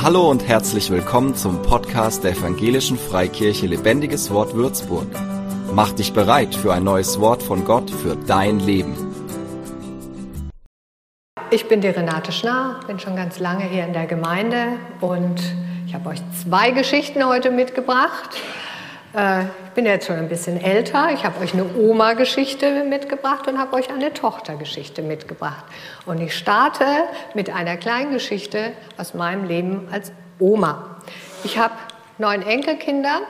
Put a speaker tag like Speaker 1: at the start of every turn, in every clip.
Speaker 1: Hallo und herzlich willkommen zum Podcast der Evangelischen Freikirche Lebendiges Wort Würzburg. Mach dich bereit für ein neues Wort von Gott für dein Leben.
Speaker 2: Ich bin die Renate Schnarr, bin schon ganz lange hier in der Gemeinde und ich habe euch zwei Geschichten heute mitgebracht. Äh, ich bin jetzt schon ein bisschen älter. Ich habe euch eine Oma-Geschichte mitgebracht und habe euch eine Tochtergeschichte mitgebracht. Und ich starte mit einer kleinen Geschichte aus meinem Leben als Oma. Ich habe neun Enkelkinder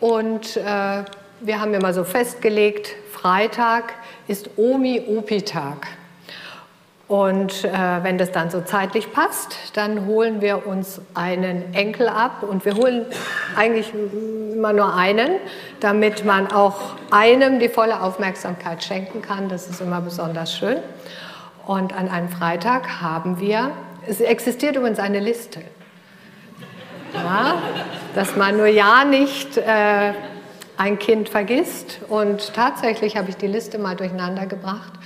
Speaker 2: und äh, wir haben immer so festgelegt, Freitag ist Omi-Opi-Tag. Und äh, wenn das dann so zeitlich passt, dann holen wir uns einen Enkel ab. Und wir holen eigentlich immer nur einen, damit man auch einem die volle Aufmerksamkeit schenken kann. Das ist immer besonders schön. Und an einem Freitag haben wir, es existiert übrigens eine Liste, ja, dass man nur ja nicht äh, ein Kind vergisst. Und tatsächlich habe ich die Liste mal durcheinander gebracht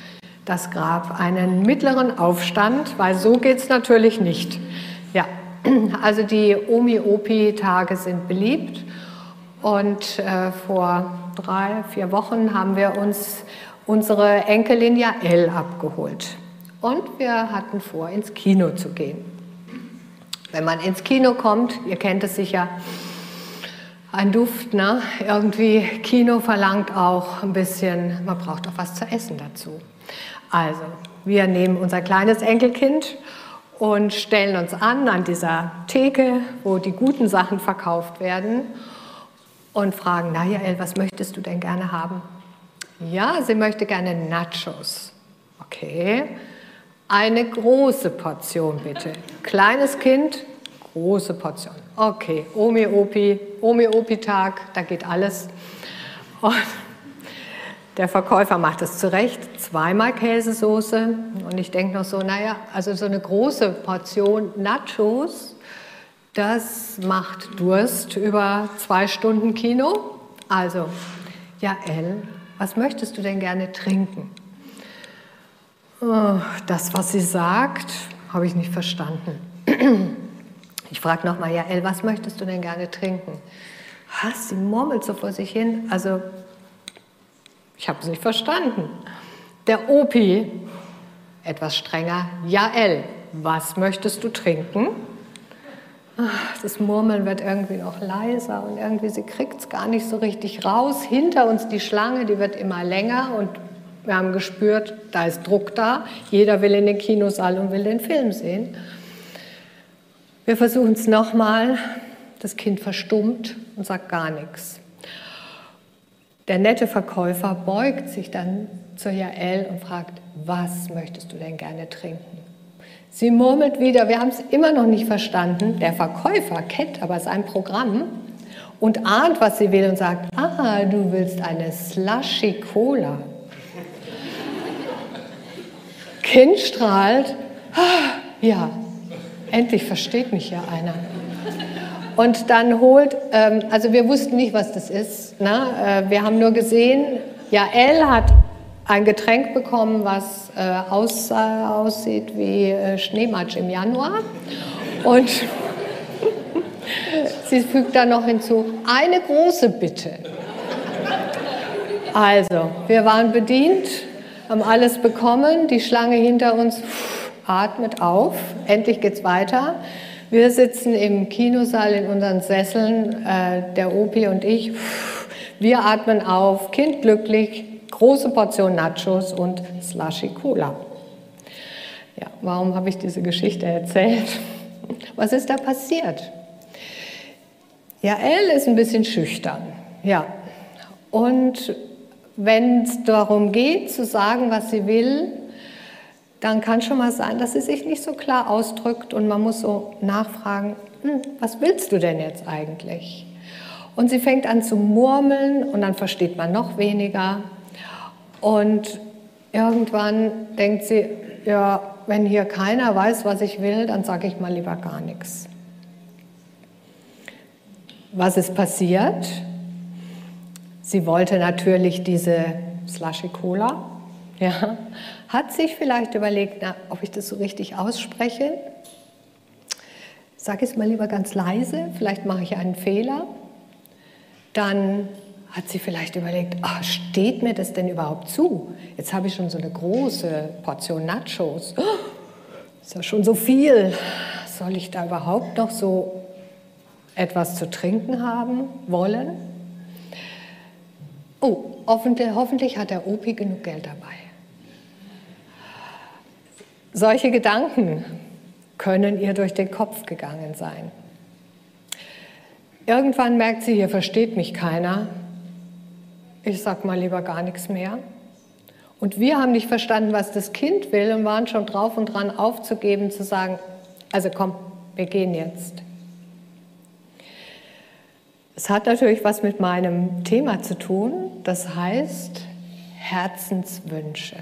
Speaker 2: das Grab einen mittleren Aufstand, weil so geht es natürlich nicht. Ja, also die Omi-Opi-Tage sind beliebt und äh, vor drei, vier Wochen haben wir uns unsere Enkelin Jael abgeholt. Und wir hatten vor, ins Kino zu gehen. Wenn man ins Kino kommt, ihr kennt es sicher, ein Duft, ne? Irgendwie Kino verlangt auch ein bisschen, man braucht auch was zu essen dazu. Also, wir nehmen unser kleines Enkelkind und stellen uns an an dieser Theke, wo die guten Sachen verkauft werden und fragen, na Jael, was möchtest du denn gerne haben? Ja, sie möchte gerne Nachos. Okay, eine große Portion bitte. Kleines Kind, große Portion. Okay, Omi Opi, Omi Opi Tag, da geht alles. Und der Verkäufer macht es zurecht, zweimal Käsesoße. Und ich denke noch so, naja, also so eine große Portion Nachos, das macht Durst über zwei Stunden Kino. Also, ja, Elle, was möchtest du denn gerne trinken? Oh, das, was sie sagt, habe ich nicht verstanden. Ich frage nochmal, ja, Elle, was möchtest du denn gerne trinken? Was, sie murmelt so vor sich hin. Also ich habe es nicht verstanden. Der Opi, etwas strenger, Jael, was möchtest du trinken? Das Murmeln wird irgendwie noch leiser und irgendwie sie kriegt es gar nicht so richtig raus. Hinter uns die Schlange, die wird immer länger und wir haben gespürt, da ist Druck da. Jeder will in den Kinosaal und will den Film sehen. Wir versuchen es nochmal. Das Kind verstummt und sagt gar nichts. Der nette Verkäufer beugt sich dann zu Jael und fragt, was möchtest du denn gerne trinken? Sie murmelt wieder, wir haben es immer noch nicht verstanden. Der Verkäufer kennt aber sein Programm und ahnt, was sie will und sagt, ah, du willst eine Slushy Cola. kind strahlt, ah, ja, endlich versteht mich ja einer. Und dann holt, ähm, also wir wussten nicht, was das ist. Ne? Äh, wir haben nur gesehen, ja, Elle hat ein Getränk bekommen, was äh, aus, aussieht wie äh, Schneematsch im Januar. Und sie fügt dann noch hinzu, eine große Bitte. Also, wir waren bedient, haben alles bekommen, die Schlange hinter uns pff, atmet auf, endlich geht's weiter. Wir sitzen im Kinosaal in unseren Sesseln, äh, der Opi und ich. Wir atmen auf, Kind glücklich, große Portion Nachos und Slushy Cola. Ja, warum habe ich diese Geschichte erzählt? Was ist da passiert? Ja, Elle ist ein bisschen schüchtern. Ja. Und wenn es darum geht, zu sagen, was sie will, dann kann schon mal sein, dass sie sich nicht so klar ausdrückt und man muss so nachfragen, hm, was willst du denn jetzt eigentlich? Und sie fängt an zu murmeln und dann versteht man noch weniger. Und irgendwann denkt sie, ja, wenn hier keiner weiß, was ich will, dann sage ich mal lieber gar nichts. Was ist passiert? Sie wollte natürlich diese Slushy Cola ja, hat sich vielleicht überlegt, na, ob ich das so richtig ausspreche. sage es mal lieber ganz leise, vielleicht mache ich einen Fehler. Dann hat sie vielleicht überlegt, ach, steht mir das denn überhaupt zu? Jetzt habe ich schon so eine große Portion Nachos. Oh, ist ja schon so viel. Soll ich da überhaupt noch so etwas zu trinken haben wollen? Oh, hoffentlich hat der Opi genug Geld dabei. Solche Gedanken können ihr durch den Kopf gegangen sein. Irgendwann merkt sie, hier versteht mich keiner. Ich sag mal lieber gar nichts mehr. Und wir haben nicht verstanden, was das Kind will und waren schon drauf und dran aufzugeben, zu sagen, also komm, wir gehen jetzt. Es hat natürlich was mit meinem Thema zu tun, das heißt Herzenswünsche.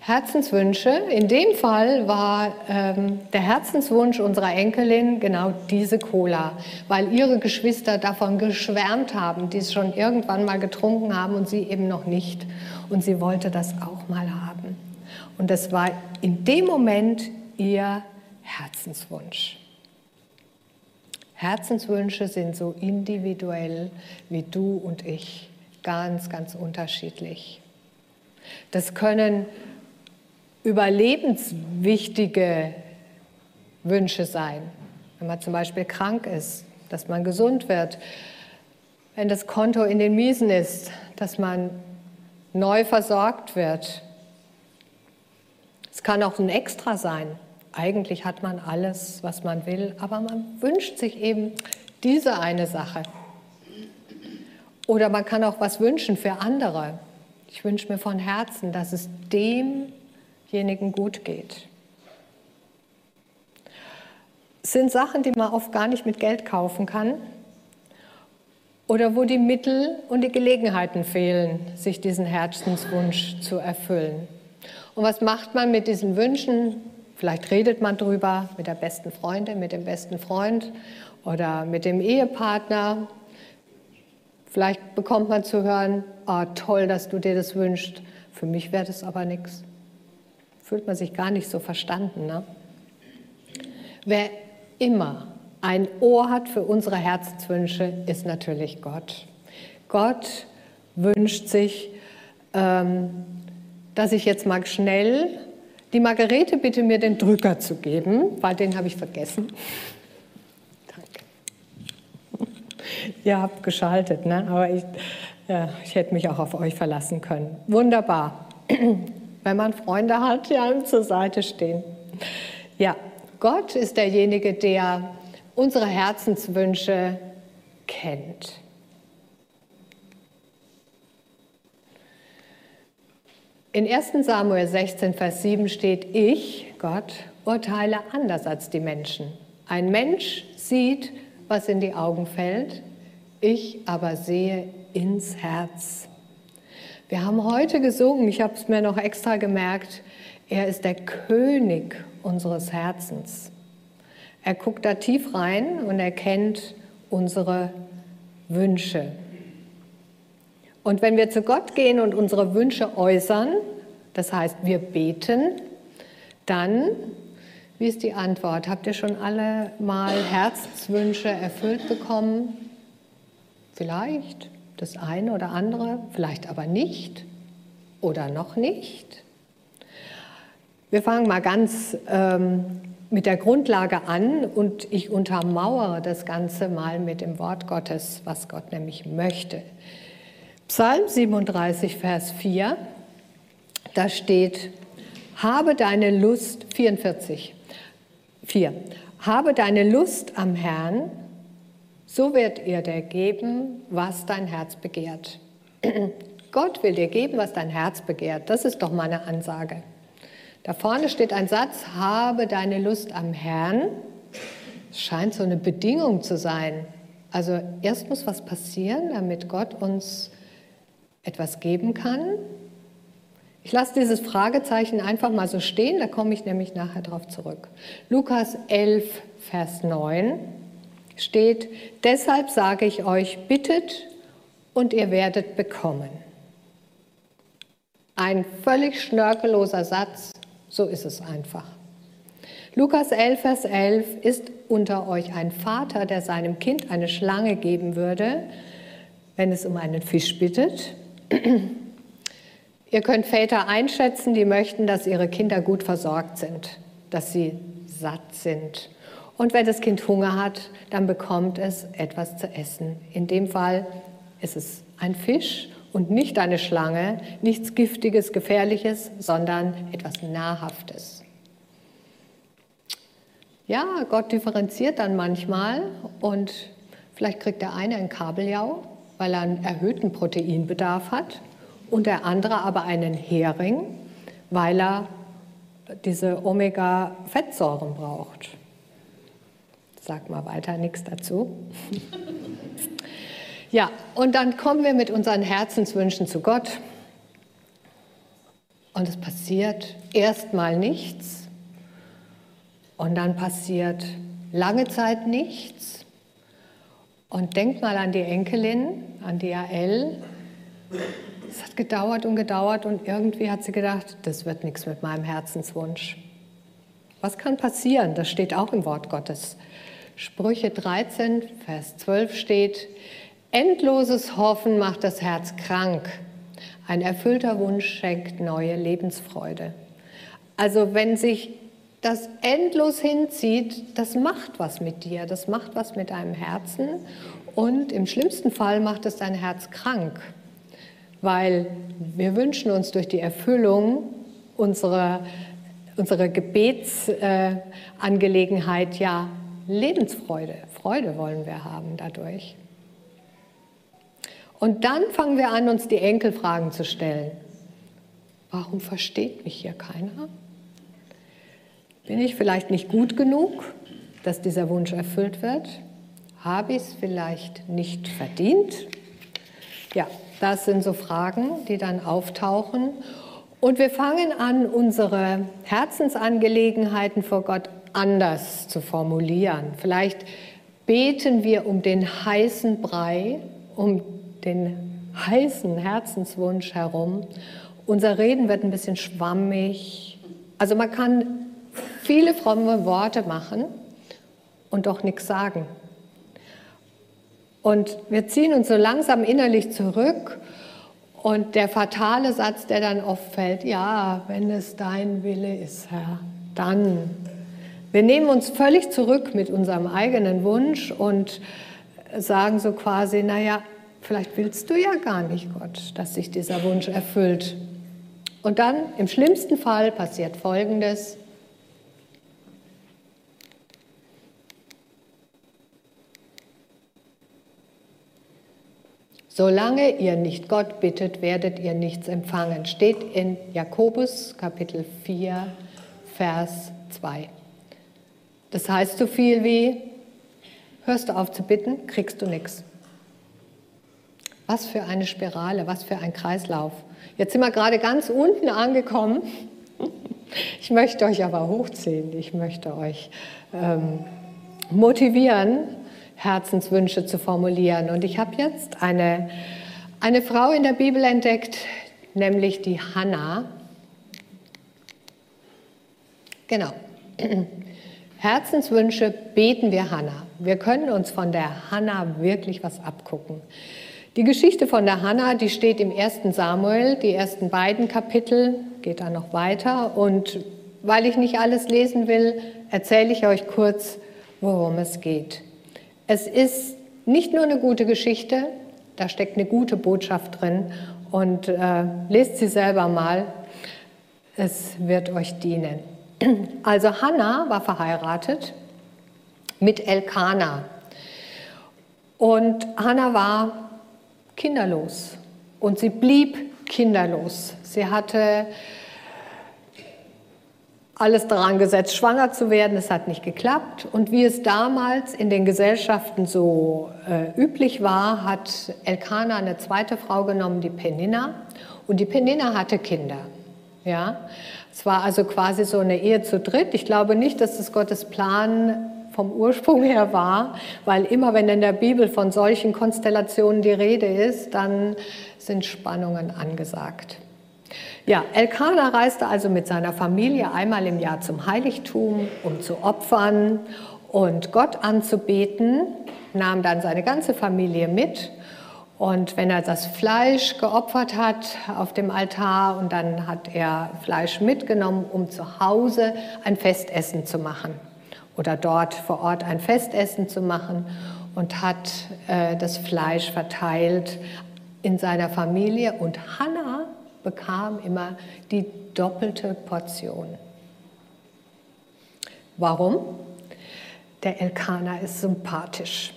Speaker 2: Herzenswünsche. In dem Fall war ähm, der Herzenswunsch unserer Enkelin genau diese Cola, weil ihre Geschwister davon geschwärmt haben, die es schon irgendwann mal getrunken haben und sie eben noch nicht. Und sie wollte das auch mal haben. Und das war in dem Moment ihr Herzenswunsch. Herzenswünsche sind so individuell wie du und ich, ganz, ganz unterschiedlich. Das können überlebenswichtige Wünsche sein. Wenn man zum Beispiel krank ist, dass man gesund wird. Wenn das Konto in den Miesen ist, dass man neu versorgt wird. Es kann auch ein Extra sein. Eigentlich hat man alles, was man will, aber man wünscht sich eben diese eine Sache. Oder man kann auch was wünschen für andere. Ich wünsche mir von Herzen, dass es dem demjenigen gut geht. Es sind Sachen, die man oft gar nicht mit Geld kaufen kann oder wo die Mittel und die Gelegenheiten fehlen, sich diesen Herzenswunsch zu erfüllen. Und was macht man mit diesen Wünschen? Vielleicht redet man drüber mit der besten Freundin, mit dem besten Freund oder mit dem Ehepartner. Vielleicht bekommt man zu hören, oh, toll, dass du dir das wünschst. Für mich wäre das aber nichts fühlt man sich gar nicht so verstanden. Ne? Wer immer ein Ohr hat für unsere Herzenswünsche, ist natürlich Gott. Gott wünscht sich, ähm, dass ich jetzt mal schnell die Margarete bitte mir den Drücker zu geben, weil den habe ich vergessen. Danke. Ihr habt geschaltet, ne? aber ich, ja, ich hätte mich auch auf euch verlassen können. Wunderbar wenn man Freunde hat, die einem zur Seite stehen. Ja, Gott ist derjenige, der unsere Herzenswünsche kennt. In 1 Samuel 16, Vers 7 steht, ich, Gott, urteile anders als die Menschen. Ein Mensch sieht, was in die Augen fällt, ich aber sehe ins Herz. Wir haben heute gesungen, ich habe es mir noch extra gemerkt, er ist der König unseres Herzens. Er guckt da tief rein und er kennt unsere Wünsche. Und wenn wir zu Gott gehen und unsere Wünsche äußern, das heißt wir beten, dann, wie ist die Antwort? Habt ihr schon alle mal Herzenswünsche erfüllt bekommen? Vielleicht das eine oder andere, vielleicht aber nicht oder noch nicht. Wir fangen mal ganz ähm, mit der Grundlage an und ich untermauere das Ganze mal mit dem Wort Gottes, was Gott nämlich möchte. Psalm 37, Vers 4, da steht, habe deine Lust, 44, 4, habe deine Lust am Herrn so wird er dir geben, was dein Herz begehrt. Gott will dir geben, was dein Herz begehrt. Das ist doch meine Ansage. Da vorne steht ein Satz, habe deine Lust am Herrn. Es scheint so eine Bedingung zu sein. Also erst muss was passieren, damit Gott uns etwas geben kann. Ich lasse dieses Fragezeichen einfach mal so stehen, da komme ich nämlich nachher darauf zurück. Lukas 11, Vers 9 steht, deshalb sage ich euch, bittet und ihr werdet bekommen. Ein völlig schnörkelloser Satz, so ist es einfach. Lukas 11, Vers 11, ist unter euch ein Vater, der seinem Kind eine Schlange geben würde, wenn es um einen Fisch bittet? Ihr könnt Väter einschätzen, die möchten, dass ihre Kinder gut versorgt sind, dass sie satt sind. Und wenn das Kind Hunger hat, dann bekommt es etwas zu essen. In dem Fall ist es ein Fisch und nicht eine Schlange, nichts Giftiges, Gefährliches, sondern etwas Nahrhaftes. Ja, Gott differenziert dann manchmal und vielleicht kriegt der eine ein Kabeljau, weil er einen erhöhten Proteinbedarf hat und der andere aber einen Hering, weil er diese Omega-Fettsäuren braucht. Sag mal weiter nichts dazu. ja, und dann kommen wir mit unseren Herzenswünschen zu Gott. Und es passiert erstmal nichts. Und dann passiert lange Zeit nichts. Und denkt mal an die Enkelin, an die AL. Es hat gedauert und gedauert und irgendwie hat sie gedacht, das wird nichts mit meinem Herzenswunsch. Was kann passieren? Das steht auch im Wort Gottes. Sprüche 13, Vers 12 steht, endloses Hoffen macht das Herz krank. Ein erfüllter Wunsch schenkt neue Lebensfreude. Also wenn sich das endlos hinzieht, das macht was mit dir, das macht was mit deinem Herzen und im schlimmsten Fall macht es dein Herz krank weil wir wünschen uns durch die Erfüllung unserer, unserer Gebetsangelegenheit äh, ja Lebensfreude. Freude wollen wir haben dadurch. Und dann fangen wir an, uns die Enkelfragen zu stellen. Warum versteht mich hier keiner? Bin ich vielleicht nicht gut genug, dass dieser Wunsch erfüllt wird? Habe ich es vielleicht nicht verdient? Ja, das sind so Fragen, die dann auftauchen. Und wir fangen an, unsere Herzensangelegenheiten vor Gott anders zu formulieren. Vielleicht beten wir um den heißen Brei, um den heißen Herzenswunsch herum. Unser Reden wird ein bisschen schwammig. Also man kann viele fromme Worte machen und doch nichts sagen. Und wir ziehen uns so langsam innerlich zurück. Und der fatale Satz, der dann oft fällt, ja, wenn es dein Wille ist, Herr, dann. Wir nehmen uns völlig zurück mit unserem eigenen Wunsch und sagen so quasi, naja, vielleicht willst du ja gar nicht, Gott, dass sich dieser Wunsch erfüllt. Und dann im schlimmsten Fall passiert Folgendes. Solange ihr nicht Gott bittet, werdet ihr nichts empfangen. Steht in Jakobus Kapitel 4, Vers 2. Das heißt so viel wie, hörst du auf zu bitten, kriegst du nichts. Was für eine Spirale, was für ein Kreislauf. Jetzt sind wir gerade ganz unten angekommen. Ich möchte euch aber hochziehen. Ich möchte euch ähm, motivieren, Herzenswünsche zu formulieren. Und ich habe jetzt eine, eine Frau in der Bibel entdeckt, nämlich die Hannah. Genau. Herzenswünsche beten wir Hannah. Wir können uns von der Hannah wirklich was abgucken. Die Geschichte von der Hannah, die steht im ersten Samuel, die ersten beiden Kapitel, geht da noch weiter. Und weil ich nicht alles lesen will, erzähle ich euch kurz, worum es geht. Es ist nicht nur eine gute Geschichte, da steckt eine gute Botschaft drin und äh, lest sie selber mal. Es wird euch dienen. Also Hannah war verheiratet mit Elkanah und Hannah war kinderlos und sie blieb kinderlos. Sie hatte alles daran gesetzt, schwanger zu werden. Es hat nicht geklappt. Und wie es damals in den Gesellschaften so äh, üblich war, hat Elkanah eine zweite Frau genommen, die Penina. Und die Penina hatte Kinder. Ja? Es war also quasi so eine Ehe zu dritt. Ich glaube nicht, dass es Gottes Plan vom Ursprung her war, weil immer wenn in der Bibel von solchen Konstellationen die Rede ist, dann sind Spannungen angesagt. Ja, Elkanah reiste also mit seiner Familie einmal im Jahr zum Heiligtum, um zu opfern und Gott anzubeten, nahm dann seine ganze Familie mit. Und wenn er das Fleisch geopfert hat auf dem Altar und dann hat er Fleisch mitgenommen, um zu Hause ein Festessen zu machen oder dort vor Ort ein Festessen zu machen und hat äh, das Fleisch verteilt in seiner Familie. Und Hannah bekam immer die doppelte Portion. Warum? Der Elkanah ist sympathisch.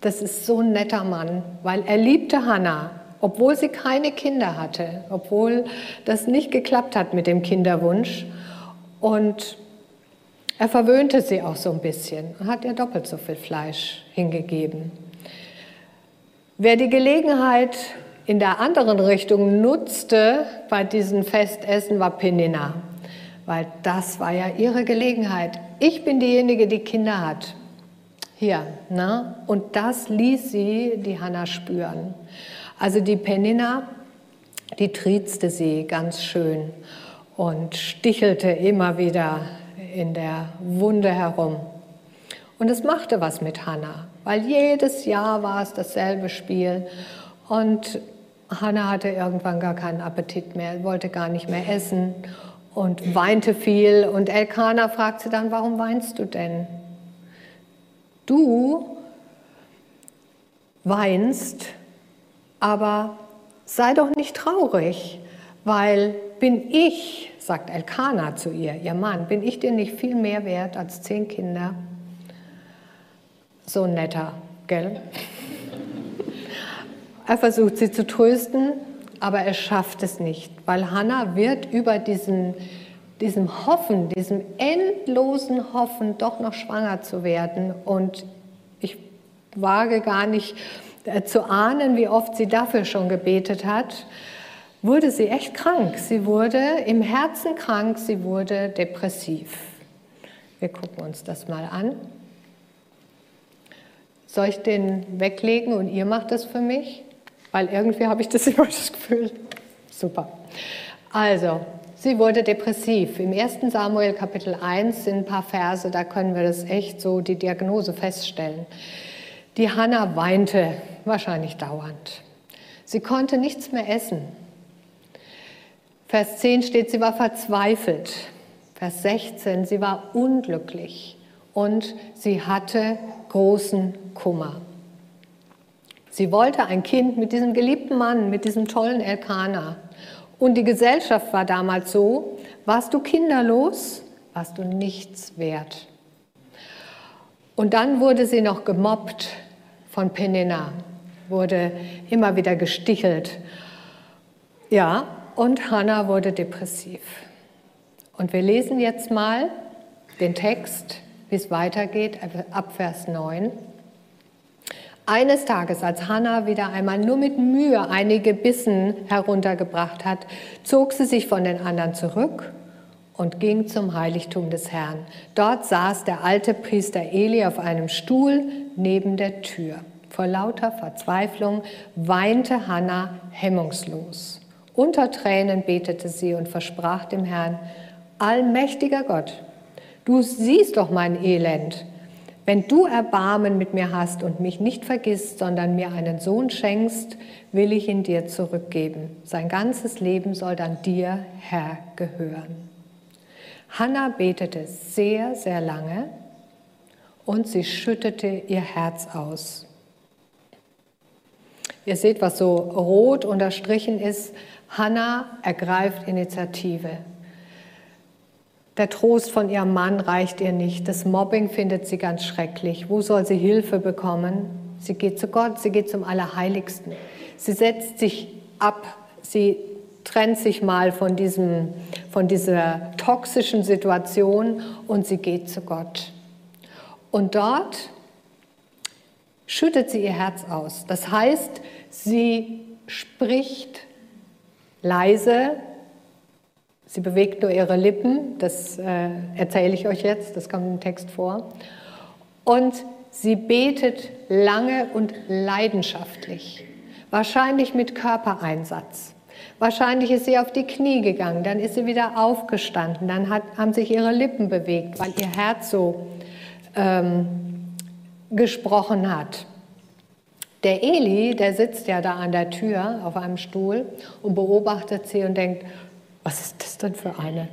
Speaker 2: Das ist so ein netter Mann, weil er liebte Hannah, obwohl sie keine Kinder hatte, obwohl das nicht geklappt hat mit dem Kinderwunsch. Und er verwöhnte sie auch so ein bisschen und hat ihr doppelt so viel Fleisch hingegeben. Wer die Gelegenheit in der anderen Richtung nutzte bei diesen Festessen, war Penina weil das war ja ihre Gelegenheit. Ich bin diejenige, die Kinder hat. Hier, ne? Und das ließ sie, die Hanna, spüren. Also die Penina, die triezte sie ganz schön und stichelte immer wieder in der Wunde herum. Und es machte was mit Hanna, weil jedes Jahr war es dasselbe Spiel. Und Hanna hatte irgendwann gar keinen Appetit mehr, wollte gar nicht mehr essen und weinte viel. Und Elkanah fragt sie dann, warum weinst du denn? Du weinst, aber sei doch nicht traurig, weil bin ich, sagt Elkanah zu ihr, ihr Mann, bin ich dir nicht viel mehr wert als zehn Kinder? So netter, gell? Er versucht sie zu trösten aber er schafft es nicht, weil Hannah wird über diesen, diesem Hoffen, diesem endlosen Hoffen, doch noch schwanger zu werden. Und ich wage gar nicht äh, zu ahnen, wie oft sie dafür schon gebetet hat, wurde sie echt krank. Sie wurde im Herzen krank, sie wurde depressiv. Wir gucken uns das mal an. Soll ich den weglegen und ihr macht das für mich? Weil irgendwie habe ich das immer das Gefühl. Super. Also, sie wurde depressiv. Im 1. Samuel Kapitel 1 sind ein paar Verse, da können wir das echt so die Diagnose feststellen. Die Hanna weinte wahrscheinlich dauernd. Sie konnte nichts mehr essen. Vers 10 steht, sie war verzweifelt. Vers 16, sie war unglücklich und sie hatte großen Kummer. Sie wollte ein Kind mit diesem geliebten Mann, mit diesem tollen Elkanah. Und die Gesellschaft war damals so, warst du kinderlos, warst du nichts wert. Und dann wurde sie noch gemobbt von Penina, wurde immer wieder gestichelt. Ja, und Hannah wurde depressiv. Und wir lesen jetzt mal den Text, wie es weitergeht, ab Vers 9. Eines Tages, als Hannah wieder einmal nur mit Mühe einige Bissen heruntergebracht hat, zog sie sich von den anderen zurück und ging zum Heiligtum des Herrn. Dort saß der alte Priester Eli auf einem Stuhl neben der Tür. Vor lauter Verzweiflung weinte Hannah hemmungslos. Unter Tränen betete sie und versprach dem Herrn, Allmächtiger Gott, du siehst doch mein Elend wenn du Erbarmen mit mir hast und mich nicht vergisst, sondern mir einen Sohn schenkst, will ich ihn dir zurückgeben. Sein ganzes Leben soll dann dir, Herr, gehören. Hannah betete sehr, sehr lange und sie schüttete ihr Herz aus. Ihr seht, was so rot unterstrichen ist. Hannah ergreift Initiative. Der Trost von ihrem Mann reicht ihr nicht. Das Mobbing findet sie ganz schrecklich. Wo soll sie Hilfe bekommen? Sie geht zu Gott, sie geht zum Allerheiligsten. Sie setzt sich ab, sie trennt sich mal von, diesem, von dieser toxischen Situation und sie geht zu Gott. Und dort schüttet sie ihr Herz aus. Das heißt, sie spricht leise Sie bewegt nur ihre Lippen, das äh, erzähle ich euch jetzt, das kommt im Text vor. Und sie betet lange und leidenschaftlich, wahrscheinlich mit Körpereinsatz. Wahrscheinlich ist sie auf die Knie gegangen, dann ist sie wieder aufgestanden, dann hat, haben sich ihre Lippen bewegt, weil ihr Herz so ähm, gesprochen hat. Der Eli, der sitzt ja da an der Tür auf einem Stuhl und beobachtet sie und denkt, was ist das denn für eine?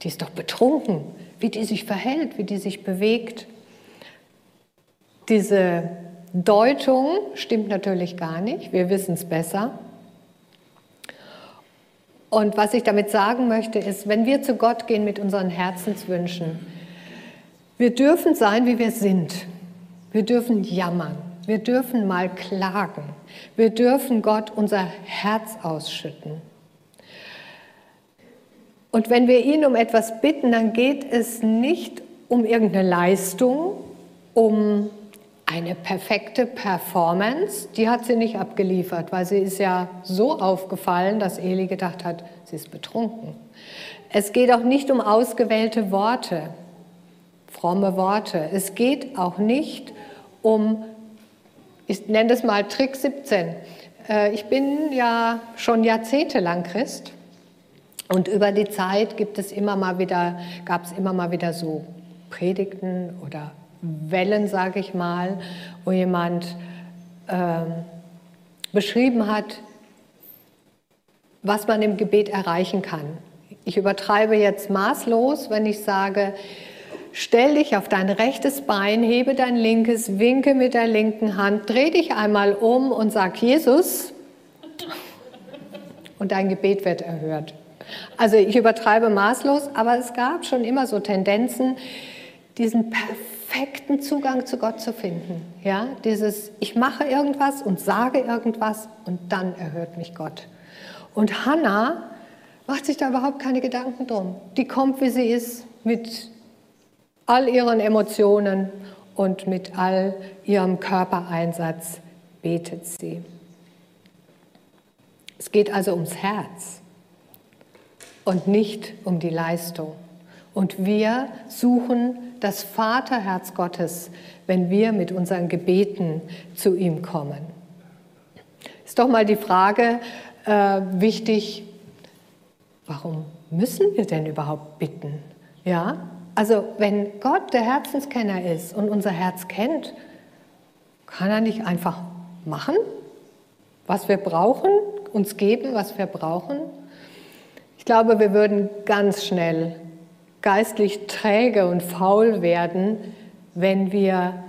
Speaker 2: Die ist doch betrunken, wie die sich verhält, wie die sich bewegt. Diese Deutung stimmt natürlich gar nicht, wir wissen es besser. Und was ich damit sagen möchte, ist, wenn wir zu Gott gehen mit unseren Herzenswünschen, wir dürfen sein, wie wir sind. Wir dürfen jammern. Wir dürfen mal klagen. Wir dürfen Gott unser Herz ausschütten. Und wenn wir ihn um etwas bitten, dann geht es nicht um irgendeine Leistung, um eine perfekte Performance, die hat sie nicht abgeliefert, weil sie ist ja so aufgefallen, dass Eli gedacht hat, sie ist betrunken. Es geht auch nicht um ausgewählte Worte, fromme Worte. Es geht auch nicht um, ich nenne das mal Trick 17. Äh, ich bin ja schon jahrzehntelang Christ und über die Zeit gibt es immer mal wieder, gab es immer mal wieder so Predigten oder Wellen, sage ich mal, wo jemand ähm, beschrieben hat, was man im Gebet erreichen kann. Ich übertreibe jetzt maßlos, wenn ich sage, stell dich auf dein rechtes Bein, hebe dein linkes, winke mit der linken Hand, dreh dich einmal um und sag Jesus und dein Gebet wird erhört. Also ich übertreibe maßlos, aber es gab schon immer so Tendenzen, diesen perfekten Zugang zu Gott zu finden. Ja, dieses, ich mache irgendwas und sage irgendwas und dann erhört mich Gott. Und Hannah macht sich da überhaupt keine Gedanken drum. Die kommt, wie sie ist, mit all ihren Emotionen und mit all ihrem Körpereinsatz betet sie. Es geht also ums Herz und nicht um die Leistung. Und wir suchen das Vaterherz Gottes, wenn wir mit unseren Gebeten zu ihm kommen. Ist doch mal die Frage äh, wichtig, warum müssen wir denn überhaupt bitten? Ja, also wenn Gott der Herzenskenner ist und unser Herz kennt, kann er nicht einfach machen, was wir brauchen, uns geben, was wir brauchen? Ich glaube, wir würden ganz schnell geistlich träge und faul werden, wenn wir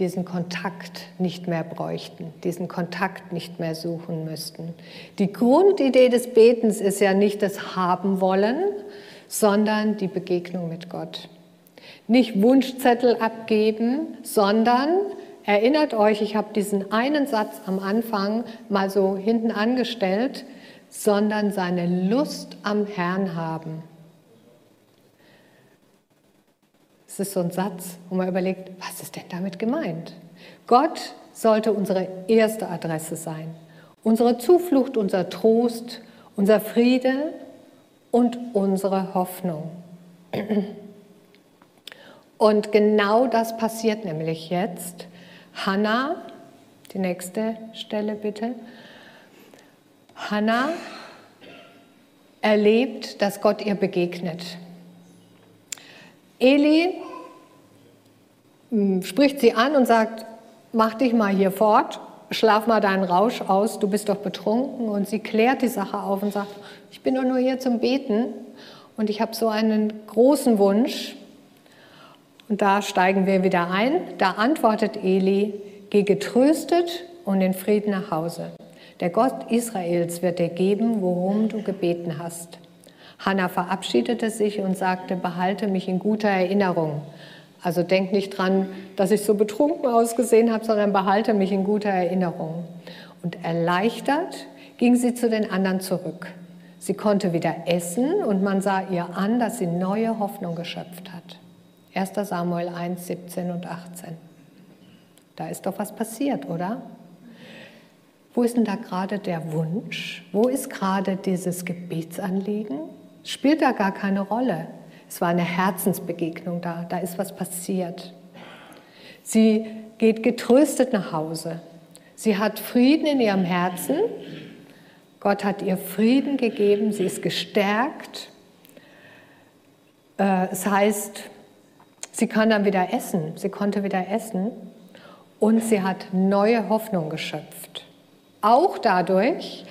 Speaker 2: diesen Kontakt nicht mehr bräuchten, diesen Kontakt nicht mehr suchen müssten. Die Grundidee des Betens ist ja nicht das Haben wollen, sondern die Begegnung mit Gott. Nicht Wunschzettel abgeben, sondern erinnert euch, ich habe diesen einen Satz am Anfang mal so hinten angestellt, sondern seine Lust am Herrn haben. Das ist so ein Satz, wo man überlegt, was ist denn damit gemeint? Gott sollte unsere erste Adresse sein. Unsere Zuflucht, unser Trost, unser Friede und unsere Hoffnung. Und genau das passiert nämlich jetzt. Hannah, die nächste Stelle bitte. Hannah erlebt, dass Gott ihr begegnet. Eli hm, spricht sie an und sagt, mach dich mal hier fort, schlaf mal deinen Rausch aus, du bist doch betrunken. Und sie klärt die Sache auf und sagt, ich bin doch nur hier zum Beten und ich habe so einen großen Wunsch. Und da steigen wir wieder ein. Da antwortet Eli, geh getröstet und in Frieden nach Hause. Der Gott Israels wird dir geben, worum du gebeten hast. Hannah verabschiedete sich und sagte, behalte mich in guter Erinnerung. Also denk nicht dran, dass ich so betrunken ausgesehen habe, sondern behalte mich in guter Erinnerung. Und erleichtert ging sie zu den anderen zurück. Sie konnte wieder essen und man sah ihr an, dass sie neue Hoffnung geschöpft hat. 1 Samuel 1, 17 und 18. Da ist doch was passiert, oder? Wo ist denn da gerade der Wunsch? Wo ist gerade dieses Gebetsanliegen? Spielt da gar keine Rolle. Es war eine Herzensbegegnung da, da ist was passiert. Sie geht getröstet nach Hause. Sie hat Frieden in ihrem Herzen. Gott hat ihr Frieden gegeben, sie ist gestärkt. Äh, es heißt, sie kann dann wieder essen, sie konnte wieder essen und sie hat neue Hoffnung geschöpft. Auch dadurch,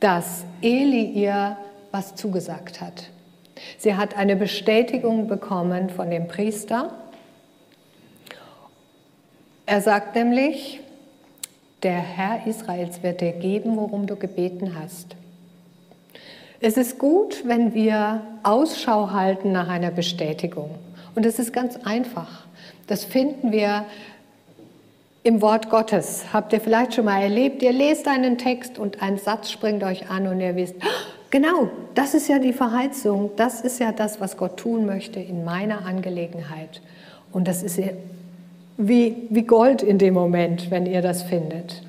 Speaker 2: dass Eli ihr was zugesagt hat. Sie hat eine Bestätigung bekommen von dem Priester. Er sagt nämlich, der Herr Israels wird dir geben, worum du gebeten hast. Es ist gut, wenn wir Ausschau halten nach einer Bestätigung. Und es ist ganz einfach. Das finden wir im Wort Gottes. Habt ihr vielleicht schon mal erlebt? Ihr lest einen Text und ein Satz springt euch an und ihr wisst, Genau, das ist ja die Verheißung, das ist ja das, was Gott tun möchte in meiner Angelegenheit. Und das ist wie, wie Gold in dem Moment, wenn ihr das findet.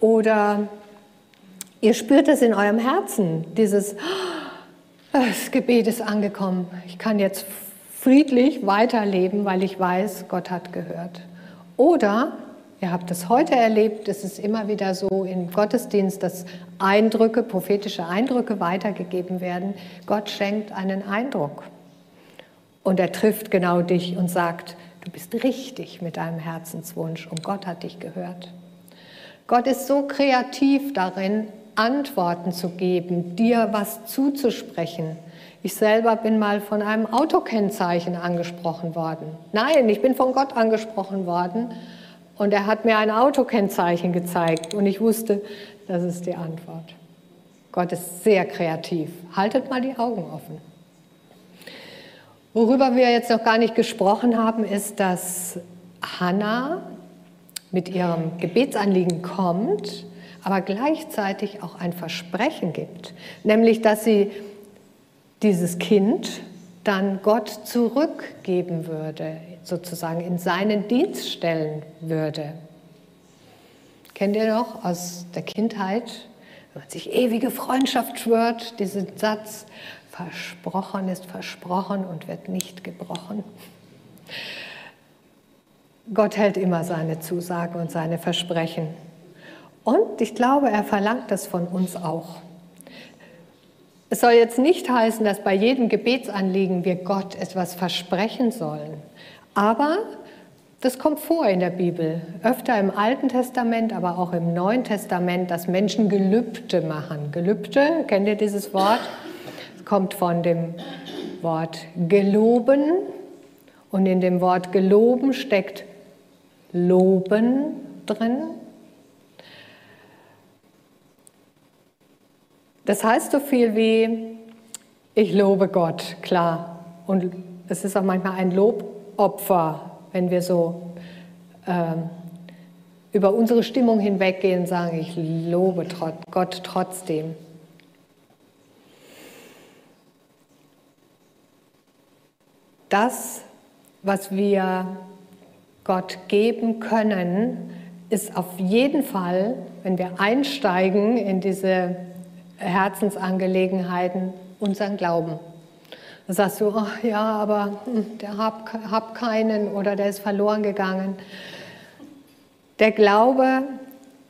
Speaker 2: Oder ihr spürt es in eurem Herzen, dieses, das Gebet ist angekommen, ich kann jetzt friedlich weiterleben, weil ich weiß, Gott hat gehört. Oder Ihr habt es heute erlebt, es ist immer wieder so im Gottesdienst, dass Eindrücke, prophetische Eindrücke weitergegeben werden. Gott schenkt einen Eindruck und er trifft genau dich und sagt, du bist richtig mit deinem Herzenswunsch und Gott hat dich gehört. Gott ist so kreativ darin, Antworten zu geben, dir was zuzusprechen. Ich selber bin mal von einem Autokennzeichen angesprochen worden. Nein, ich bin von Gott angesprochen worden und er hat mir ein Autokennzeichen gezeigt und ich wusste, das ist die Antwort. Gott ist sehr kreativ. Haltet mal die Augen offen. Worüber wir jetzt noch gar nicht gesprochen haben, ist, dass Hannah mit ihrem Gebetsanliegen kommt, aber gleichzeitig auch ein Versprechen gibt, nämlich dass sie dieses Kind dann Gott zurückgeben würde, sozusagen in seinen Dienst stellen würde. Kennt ihr noch aus der Kindheit, wenn man sich ewige Freundschaft schwört, diesen Satz, versprochen ist versprochen und wird nicht gebrochen. Gott hält immer seine Zusagen und seine Versprechen. Und ich glaube, er verlangt das von uns auch. Es soll jetzt nicht heißen, dass bei jedem Gebetsanliegen wir Gott etwas versprechen sollen. Aber das kommt vor in der Bibel, öfter im Alten Testament, aber auch im Neuen Testament, dass Menschen Gelübde machen. Gelübde, kennt ihr dieses Wort? Es kommt von dem Wort geloben und in dem Wort geloben steckt loben drin. Das heißt so viel wie, ich lobe Gott, klar. Und es ist auch manchmal ein Lobopfer, wenn wir so ähm, über unsere Stimmung hinweggehen und sagen, ich lobe Gott trotzdem. Das, was wir Gott geben können, ist auf jeden Fall, wenn wir einsteigen in diese Herzensangelegenheiten unseren Glauben. Da sagst du, ach ja, aber hm, der hab, hab keinen oder der ist verloren gegangen. Der Glaube,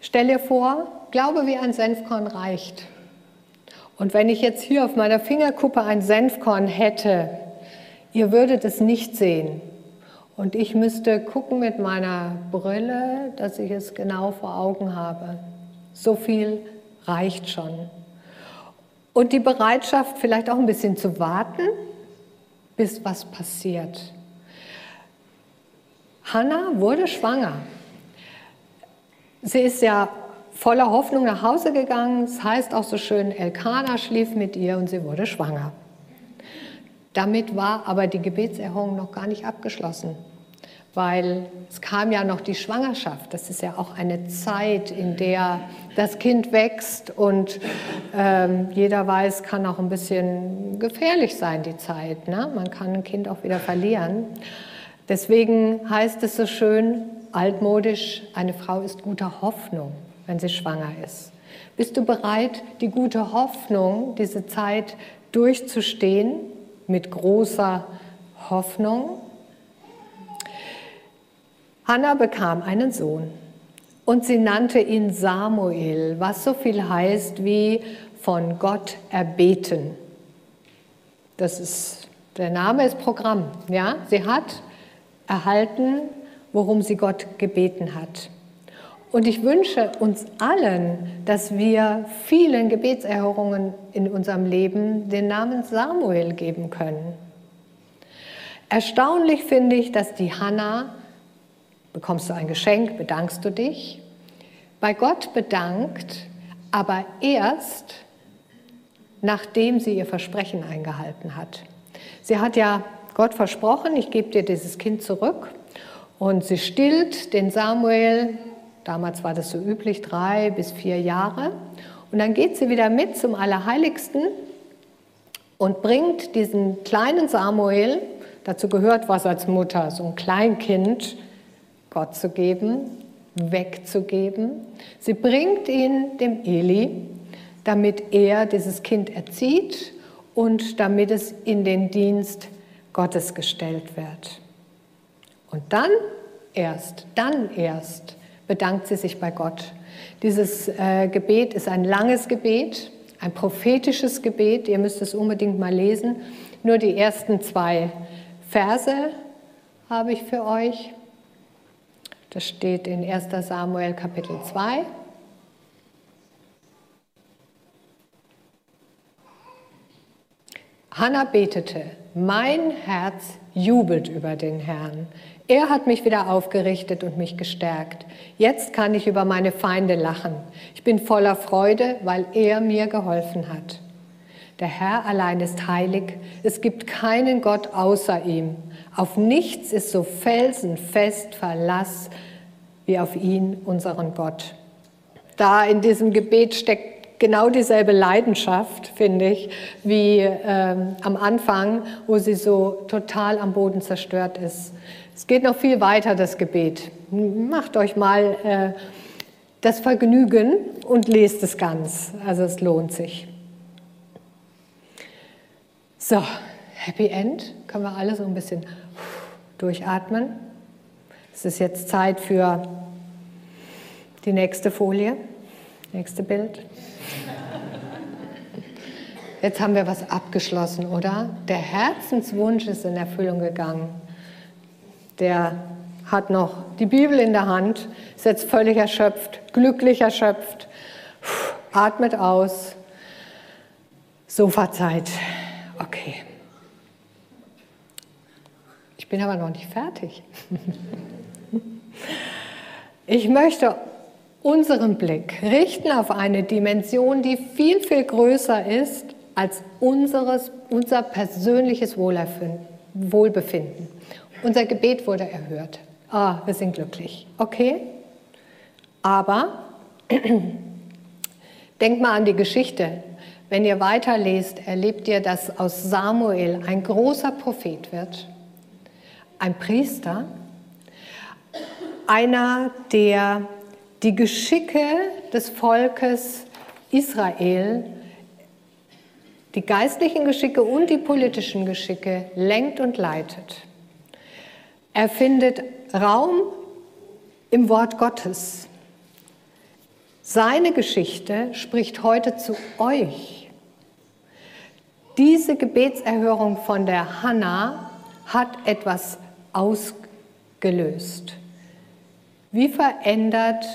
Speaker 2: stell dir vor, Glaube wie ein Senfkorn reicht. Und wenn ich jetzt hier auf meiner Fingerkuppe ein Senfkorn hätte, ihr würdet es nicht sehen. Und ich müsste gucken mit meiner Brille, dass ich es genau vor Augen habe. So viel reicht schon. Und die Bereitschaft, vielleicht auch ein bisschen zu warten, bis was passiert. Hannah wurde schwanger. Sie ist ja voller Hoffnung nach Hause gegangen. Es das heißt auch so schön, Elkanah schlief mit ihr und sie wurde schwanger. Damit war aber die Gebetserhörung noch gar nicht abgeschlossen weil es kam ja noch die Schwangerschaft. Das ist ja auch eine Zeit, in der das Kind wächst und ähm, jeder weiß, kann auch ein bisschen gefährlich sein, die Zeit. Ne? Man kann ein Kind auch wieder verlieren. Deswegen heißt es so schön, altmodisch, eine Frau ist guter Hoffnung, wenn sie schwanger ist. Bist du bereit, die gute Hoffnung, diese Zeit durchzustehen mit großer Hoffnung? Hannah bekam einen Sohn Und sie nannte ihn Samuel, was so viel heißt wie von Gott erbeten. Das ist, der Name ist Programm. Ja? Sie hat erhalten, worum sie Gott gebeten hat. Und ich wünsche uns allen, dass wir vielen Gebetserhörungen in unserem Leben den Namen Samuel geben können. Erstaunlich finde ich, dass die Hannah, bekommst du ein Geschenk, bedankst du dich, bei Gott bedankt, aber erst nachdem sie ihr Versprechen eingehalten hat. Sie hat ja Gott versprochen, ich gebe dir dieses Kind zurück. Und sie stillt den Samuel, damals war das so üblich, drei bis vier Jahre. Und dann geht sie wieder mit zum Allerheiligsten und bringt diesen kleinen Samuel Dazu gehört was als Mutter, so ein Kleinkind Gott zu geben, wegzugeben. Sie bringt ihn dem Eli, damit er dieses Kind erzieht und damit es in den Dienst Gottes gestellt wird. Und dann erst, dann erst bedankt sie sich bei Gott. Dieses äh, Gebet ist ein langes Gebet, ein prophetisches Gebet. Ihr müsst es unbedingt mal lesen. Nur die ersten zwei Verse habe ich für euch. Das steht in 1 Samuel Kapitel 2. Hannah betete, mein Herz jubelt über den Herrn. Er hat mich wieder aufgerichtet und mich gestärkt. Jetzt kann ich über meine Feinde lachen. Ich bin voller Freude, weil er mir geholfen hat. Der Herr allein ist heilig. Es gibt keinen Gott außer ihm. Auf nichts ist so felsenfest Verlass wie auf ihn, unseren Gott. Da in diesem Gebet steckt genau dieselbe Leidenschaft, finde ich, wie ähm, am Anfang, wo sie so total am Boden zerstört ist. Es geht noch viel weiter, das Gebet. Macht euch mal äh, das Vergnügen und lest es ganz. Also es lohnt sich. So, Happy End. Können wir alle so ein bisschen durchatmen. Es ist jetzt Zeit für die nächste Folie, nächste Bild. Jetzt haben wir was abgeschlossen, oder? Der Herzenswunsch ist in Erfüllung gegangen. Der hat noch die Bibel in der Hand, ist jetzt völlig erschöpft, glücklich erschöpft, atmet aus. Sofazeit. Okay. Ich bin aber noch nicht fertig. Ich möchte unseren Blick richten auf eine Dimension, die viel, viel größer ist als unseres, unser persönliches Wohlbefinden. Unser Gebet wurde erhört. Ah, wir sind glücklich. Okay? Aber denk mal an die Geschichte, wenn ihr weiterlest, erlebt ihr, dass aus Samuel ein großer Prophet wird, ein Priester, einer, der die Geschicke des Volkes Israel, die geistlichen Geschicke und die politischen Geschicke lenkt und leitet. Er findet Raum im Wort Gottes. Seine Geschichte spricht heute zu euch. Diese Gebetserhörung von der Hanna hat etwas ausgelöst. Wie verändert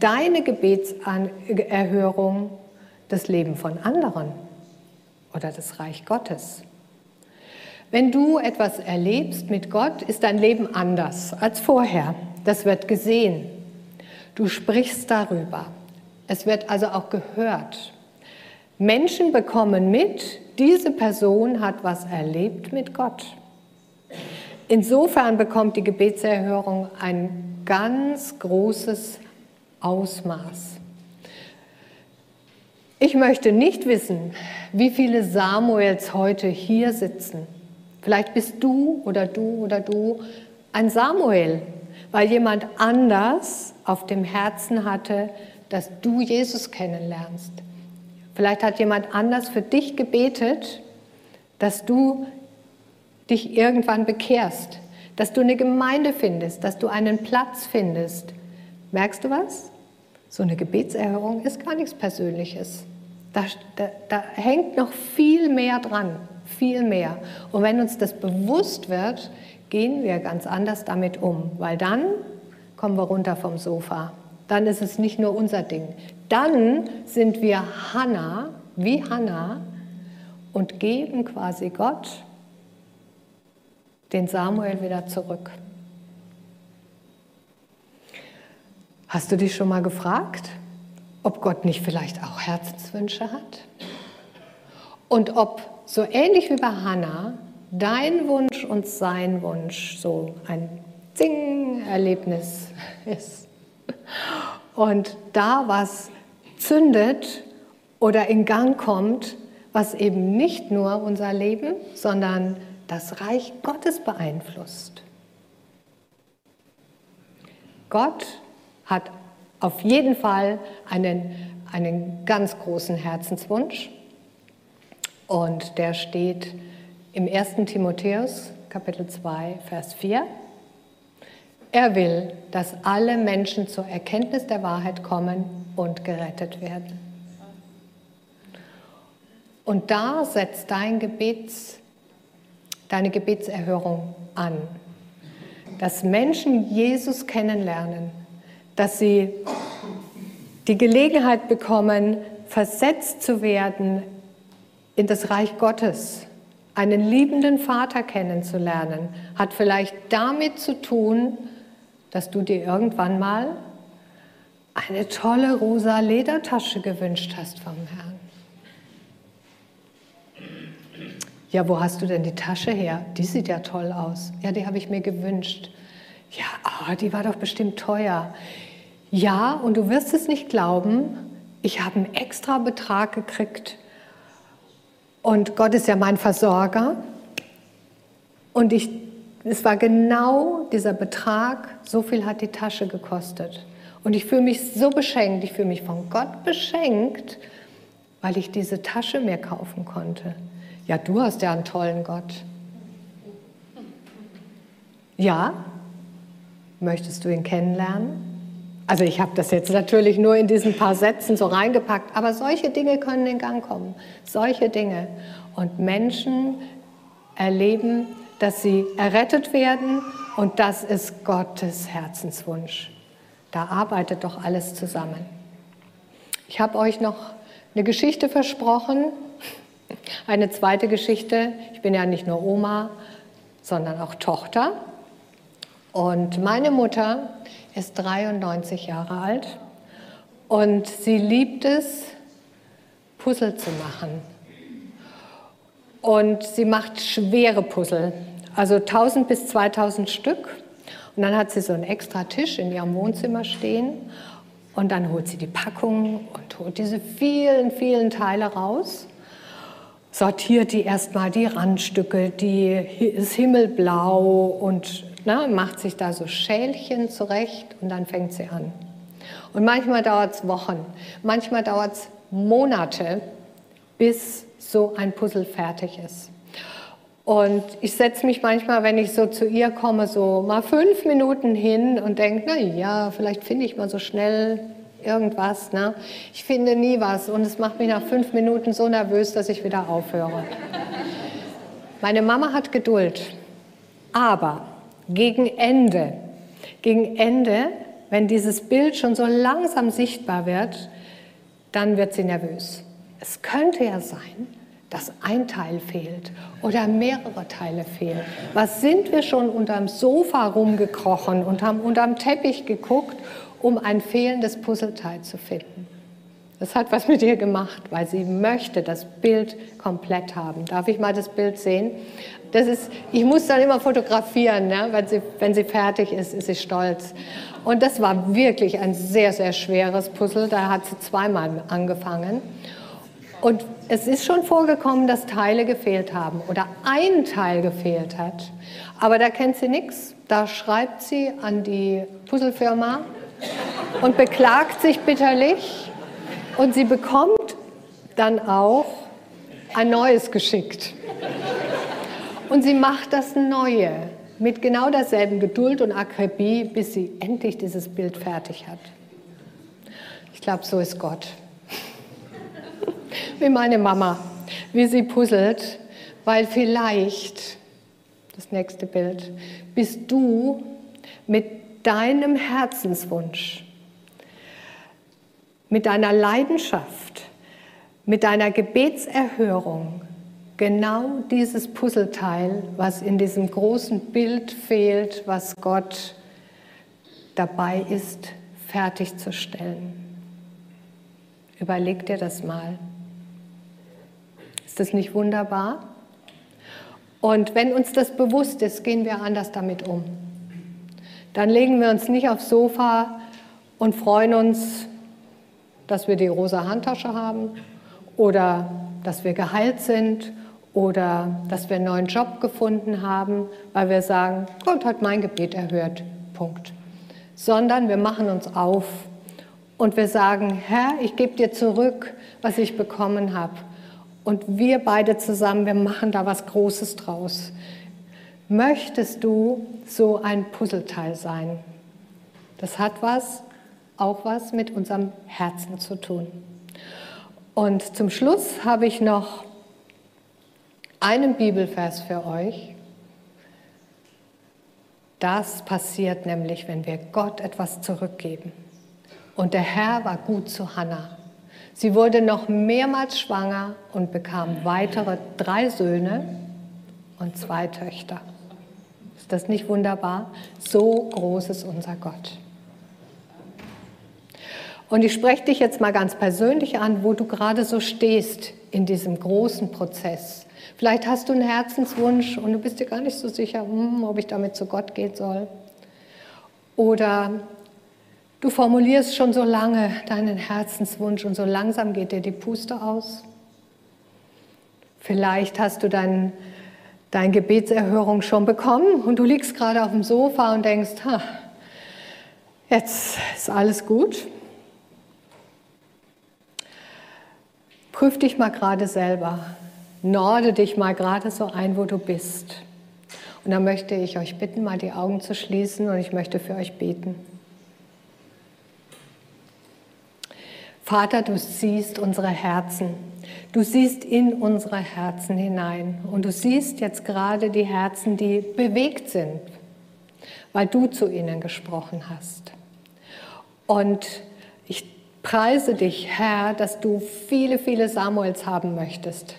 Speaker 2: deine Gebetserhörung das Leben von anderen oder das Reich Gottes? Wenn du etwas erlebst mit Gott, ist dein Leben anders als vorher. Das wird gesehen. Du sprichst darüber. Es wird also auch gehört. Menschen bekommen mit, diese Person hat was erlebt mit Gott. Insofern bekommt die Gebetserhörung ein ganz großes Ausmaß. Ich möchte nicht wissen, wie viele Samuels heute hier sitzen. Vielleicht bist du oder du oder du ein Samuel, weil jemand anders auf dem Herzen hatte, dass du Jesus kennenlernst. Vielleicht hat jemand anders für dich gebetet, dass du dich irgendwann bekehrst, dass du eine Gemeinde findest, dass du einen Platz findest. Merkst du was? So eine Gebetserhörung ist gar nichts Persönliches. Da, da, da hängt noch viel mehr dran, viel mehr. Und wenn uns das bewusst wird, gehen wir ganz anders damit um, weil dann kommen wir runter vom Sofa. Dann ist es nicht nur unser Ding. Dann sind wir Hannah, wie Hannah, und geben quasi Gott den Samuel wieder zurück. Hast du dich schon mal gefragt, ob Gott nicht vielleicht auch Herzenswünsche hat? Und ob so ähnlich wie bei Hannah dein Wunsch und sein Wunsch so ein Zing-Erlebnis ist. Und da was zündet oder in Gang kommt, was eben nicht nur unser Leben, sondern das Reich Gottes beeinflusst. Gott hat auf jeden Fall einen, einen ganz großen Herzenswunsch und der steht im 1. Timotheus Kapitel 2, Vers 4. Er will, dass alle Menschen zur Erkenntnis der Wahrheit kommen und gerettet werden. Und da setzt dein Gebets, deine Gebetserhörung an, dass Menschen Jesus kennenlernen, dass sie die Gelegenheit bekommen, versetzt zu werden in das Reich Gottes, einen liebenden Vater kennenzulernen, hat vielleicht damit zu tun, dass du dir irgendwann mal eine tolle rosa Ledertasche gewünscht hast vom Herrn. Ja, wo hast du denn die Tasche her? Die sieht ja toll aus. Ja, die habe ich mir gewünscht. Ja, oh, die war doch bestimmt teuer. Ja, und du wirst es nicht glauben, ich habe einen extra Betrag gekriegt und Gott ist ja mein Versorger. Und ich, es war genau dieser Betrag, so viel hat die Tasche gekostet. Und ich fühle mich so beschenkt, ich fühle mich von Gott beschenkt, weil ich diese Tasche mir kaufen konnte. Ja, du hast ja einen tollen Gott. Ja, möchtest du ihn kennenlernen? Also ich habe das jetzt natürlich nur in diesen paar Sätzen so reingepackt, aber solche Dinge können in Gang kommen. Solche Dinge. Und Menschen erleben, dass sie errettet werden und das ist Gottes Herzenswunsch. Da arbeitet doch alles zusammen. Ich habe euch noch eine Geschichte versprochen, eine zweite Geschichte. Ich bin ja nicht nur Oma, sondern auch Tochter. Und meine Mutter ist 93 Jahre alt und sie liebt es, Puzzle zu machen. Und sie macht schwere Puzzle, also 1000 bis 2000 Stück. Und dann hat sie so einen extra Tisch in ihrem Wohnzimmer stehen. Und dann holt sie die Packung und holt diese vielen, vielen Teile raus. Sortiert die erstmal die Randstücke, die, das Himmelblau und na, macht sich da so Schälchen zurecht und dann fängt sie an. Und manchmal dauert es Wochen, manchmal dauert es Monate, bis so ein Puzzle fertig ist. Und ich setze mich manchmal, wenn ich so zu ihr komme, so mal fünf Minuten hin und denke, na ja, vielleicht finde ich mal so schnell irgendwas. Ne? Ich finde nie was und es macht mich nach fünf Minuten so nervös, dass ich wieder aufhöre. Meine Mama hat Geduld, aber gegen Ende, gegen Ende, wenn dieses Bild schon so langsam sichtbar wird, dann wird sie nervös. Es könnte ja sein, dass ein Teil fehlt oder mehrere Teile fehlen. Was sind wir schon unterm Sofa rumgekrochen und haben unterm Teppich geguckt, um ein fehlendes Puzzleteil zu finden? Das hat was mit ihr gemacht, weil sie möchte das Bild komplett haben. Darf ich mal das Bild sehen? Das ist, ich muss dann immer fotografieren, ne? wenn, sie, wenn sie fertig ist, ist sie stolz. Und das war wirklich ein sehr, sehr schweres Puzzle. Da hat sie zweimal angefangen. Und es ist schon vorgekommen, dass Teile gefehlt haben oder ein Teil gefehlt hat. Aber da kennt sie nichts. Da schreibt sie an die Puzzlefirma und beklagt sich bitterlich. Und sie bekommt dann auch ein neues geschickt. Und sie macht das Neue mit genau derselben Geduld und Akribie, bis sie endlich dieses Bild fertig hat. Ich glaube, so ist Gott. Wie meine Mama, wie sie puzzelt, weil vielleicht, das nächste Bild, bist du mit deinem Herzenswunsch, mit deiner Leidenschaft, mit deiner Gebetserhörung genau dieses Puzzleteil, was in diesem großen Bild fehlt, was Gott dabei ist, fertigzustellen. Überleg dir das mal. Ist das nicht wunderbar? Und wenn uns das bewusst ist, gehen wir anders damit um. Dann legen wir uns nicht aufs Sofa und freuen uns, dass wir die rosa Handtasche haben oder dass wir geheilt sind oder dass wir einen neuen Job gefunden haben, weil wir sagen, Gott hat mein Gebet erhört. Punkt. Sondern wir machen uns auf und wir sagen, Herr, ich gebe dir zurück, was ich bekommen habe. Und wir beide zusammen, wir machen da was Großes draus. Möchtest du so ein Puzzleteil sein? Das hat was, auch was mit unserem Herzen zu tun. Und zum Schluss habe ich noch einen Bibelvers für euch. Das passiert nämlich, wenn wir Gott etwas zurückgeben. Und der Herr war gut zu Hannah. Sie wurde noch mehrmals schwanger und bekam weitere drei Söhne und zwei Töchter. Ist das nicht wunderbar? So groß ist unser Gott. Und ich spreche dich jetzt mal ganz persönlich an, wo du gerade so stehst in diesem großen Prozess. Vielleicht hast du einen Herzenswunsch und du bist dir gar nicht so sicher, hm, ob ich damit zu Gott gehen soll. Oder du formulierst schon so lange deinen Herzenswunsch und so langsam geht dir die Puste aus. Vielleicht hast du dein, deine Gebetserhörung schon bekommen und du liegst gerade auf dem Sofa und denkst, ha, jetzt ist alles gut. Prüf dich mal gerade selber. Norde dich mal gerade so ein, wo du bist. Und dann möchte ich euch bitten, mal die Augen zu schließen und ich möchte für euch beten. Vater, du siehst unsere Herzen. Du siehst in unsere Herzen hinein. Und du siehst jetzt gerade die Herzen, die bewegt sind, weil du zu ihnen gesprochen hast. Und ich preise dich, Herr, dass du viele, viele Samuels haben möchtest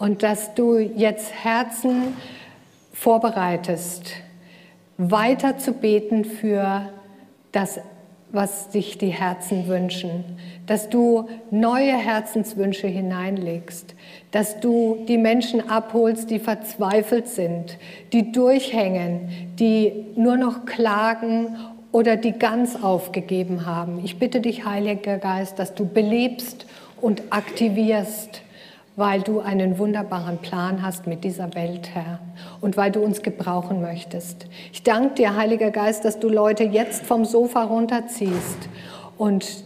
Speaker 2: und dass du jetzt Herzen vorbereitest, weiter zu beten für das, was sich die Herzen wünschen, dass du neue Herzenswünsche hineinlegst, dass du die Menschen abholst, die verzweifelt sind, die durchhängen, die nur noch klagen oder die ganz aufgegeben haben. Ich bitte dich, Heiliger Geist, dass du belebst und aktivierst weil du einen wunderbaren Plan hast mit dieser Welt, Herr, und weil du uns gebrauchen möchtest. Ich danke dir, Heiliger Geist, dass du Leute jetzt vom Sofa runterziehst und,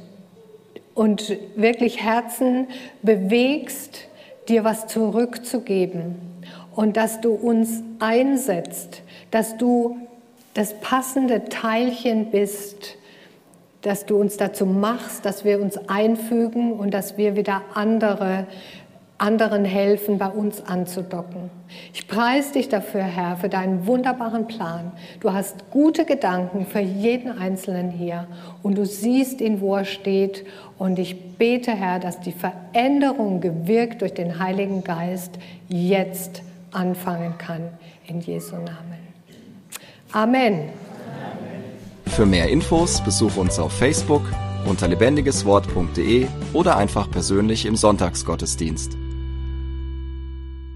Speaker 2: und wirklich Herzen bewegst, dir was zurückzugeben und dass du uns einsetzt, dass du das passende Teilchen bist, dass du uns dazu machst, dass wir uns einfügen und dass wir wieder andere anderen helfen, bei uns anzudocken. Ich preise dich dafür, Herr, für deinen wunderbaren Plan. Du hast gute Gedanken für jeden Einzelnen hier und du siehst ihn, wo er steht. Und ich bete, Herr, dass die Veränderung gewirkt durch den Heiligen Geist jetzt anfangen kann. In Jesu Namen. Amen.
Speaker 1: Für mehr Infos besuche uns auf Facebook unter lebendigeswort.de oder einfach persönlich im Sonntagsgottesdienst.